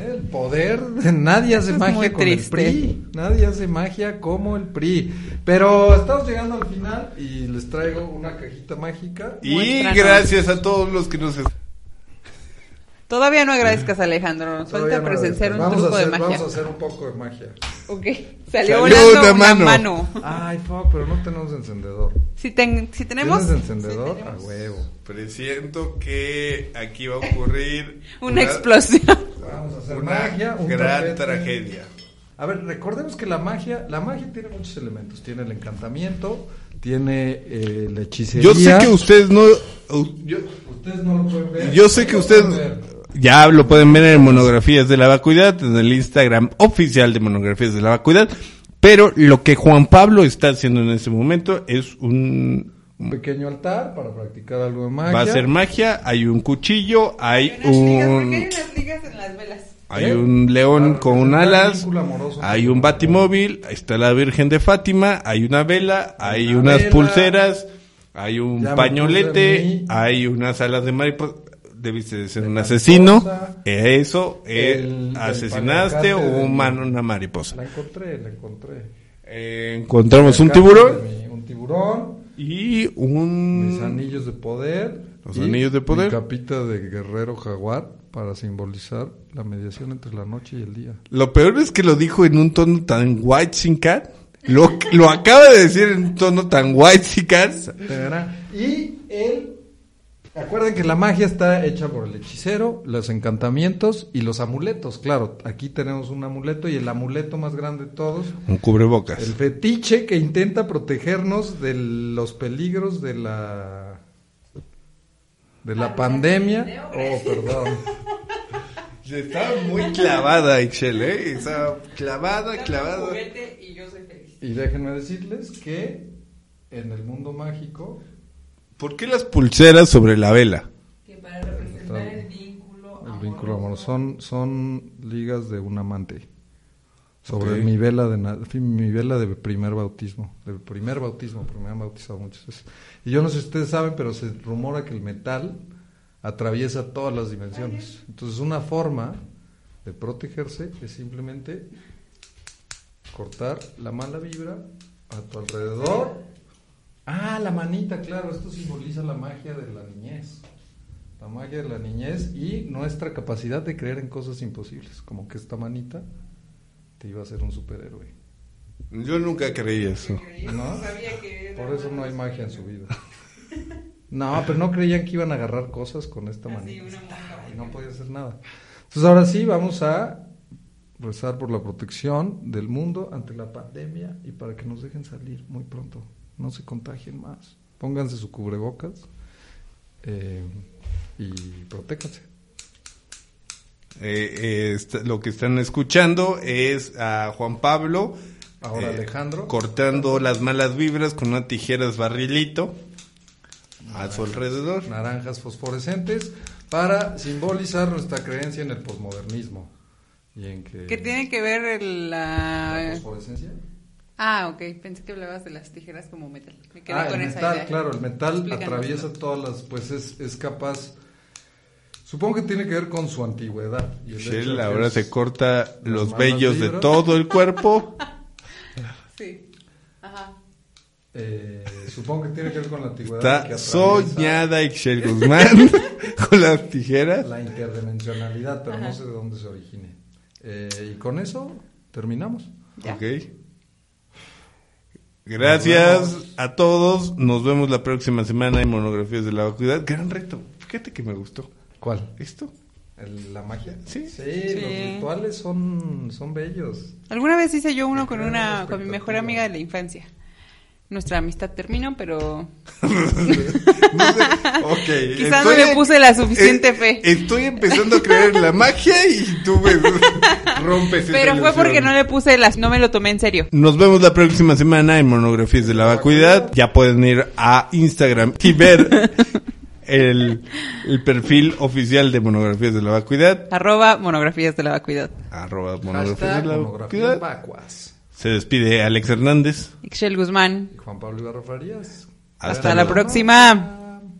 El poder, nadie hace Eso magia con triste. el PRI. Nadie hace magia como el PRI. Pero estamos llegando al final y les traigo una cajita mágica. Y Muéstranos. gracias a todos los que nos... Todavía no agradezcas, Alejandro. Nos falta no presenciar un vamos truco a hacer, de magia. Vamos a hacer un poco de magia. Ok. Salió Salió volando una mano. mano. Ay, fuck, pero no tenemos encendedor. Si, ten- si tenemos... ¿Tienes encendedor? Sí, a huevo. Presiento que aquí va a ocurrir Una explosión. Vamos a hacer una magia. un gran tapete. tragedia. A ver, recordemos que la magia, la magia tiene muchos elementos. Tiene el encantamiento, tiene eh, la hechicería. Yo sé que ustedes no... Yo, Ustedes no lo pueden ver. yo sé que ustedes. Ya lo pueden ver en Monografías de la Vacuidad, en el Instagram oficial de Monografías de la Vacuidad, pero lo que Juan Pablo está haciendo en este momento es un... Un pequeño altar para practicar algo de magia. Va a ser magia, hay un cuchillo, hay Hay unas ligas, ¿por qué hay un... unas ligas en las velas? Hay ¿Eh? un león con alas, hay un batimóvil, ahí está la Virgen de Fátima, hay una vela, hay Una unas vela. pulseras, hay un pañolete, hay unas alas de mariposa. Debiste de ser De un mariposa. asesino. Eso, eh, El- el asesinaste o man- una mariposa. La encontré, la encontré. Eh, encontramos un tiburón Un tiburón. y Mis un... anillos de poder. Los y anillos de poder. Mi capita de guerrero jaguar para simbolizar la mediación entre la noche y el día. Lo peor es que lo dijo en un tono tan white sin cat. Lo, lo acaba de decir en un tono tan white sin cat. Y él, acuerden que la magia está hecha por el hechicero, los encantamientos y los amuletos. Claro, aquí tenemos un amuleto y el amuleto más grande de todos, Un cubrebocas. el fetiche que intenta protegernos de los peligros de la de la pandemia. Oh, perdón. Estaba muy clavada, Ixchel, ¿eh? Estaba clavada, clavada. y yo soy feliz. Y déjenme decirles que en el mundo mágico ¿Por qué las pulseras sobre la vela? Que para representar el vínculo El vínculo amoroso son, son ligas de un amante. Sobre mi vela de mi vela de primer bautismo, de primer bautismo, porque me han bautizado muchas veces. Y yo no sé si ustedes saben, pero se rumora que el metal atraviesa todas las dimensiones. Entonces, una forma de protegerse es simplemente cortar la mala vibra a tu alrededor. Ah, la manita, claro, esto simboliza la magia de la niñez. La magia de la niñez y nuestra capacidad de creer en cosas imposibles, como que esta manita te iba a ser un superhéroe. Yo nunca creí eso. ¿No? Por eso no hay magia en su vida. No, pero no creían que iban a agarrar cosas con esta manita. Y no podía hacer nada. Entonces ahora sí vamos a rezar por la protección del mundo ante la pandemia y para que nos dejen salir muy pronto. No se contagien más. Pónganse su cubrebocas eh, y protéjanse. Eh, eh, está- lo que están escuchando es a Juan Pablo. Ahora eh, Alejandro. Cortando las malas vibras con una tijeras barrilito a su alrededor. naranjas fosforescentes para simbolizar nuestra creencia en el posmodernismo y en que ¿Qué tiene que ver el, la la... fosforescencia Ah, ok. Pensé que hablabas de las tijeras como metal. Me quedé ah, con el esa metal idea. claro el metal atraviesa todas las pues es, es capaz supongo que tiene que ver con su antigüedad y Shell ahora se corta los vellos de todo el cuerpo. Sí. Ajá. eh, supongo que tiene que ver con la antigüedad Está que atraviesa soñada Ixchel Guzmán con las tijeras. la interdimensionalidad pero no sé de dónde se origine Eh, y con eso terminamos Ya. Ok. Gracias a todos. Nos vemos la próxima semana en Monografías de la Vacuidad. Gran reto. Fíjate que me gustó. ¿cuál? ¿Esto? El- la magia Sí. sí, Sí. los rituales son son bellos Alguna vez hice yo uno con una con mi mejor amiga de la infancia. Nuestra amistad terminó, pero No sé. Ok. Quizá no le puse la suficiente eh, fe. Estoy empezando a creer en la magia y tú me rompes esa pero fue ilusión. porque no le puse las no me lo tomé en serio. Nos vemos la próxima semana en Monografías de la Vacuidad. Ya pueden ir a Instagram y ver el, el perfil oficial de Monografías de la Vacuidad. Arroba monografías de la vacuidad. Arroba Monografías Hashtag de la Vacuidad. vacuas. Se despide Alex Hernández. Ixchel Guzmán. Y Juan Pablo Ibarra Farías. Hasta Hasta la próxima.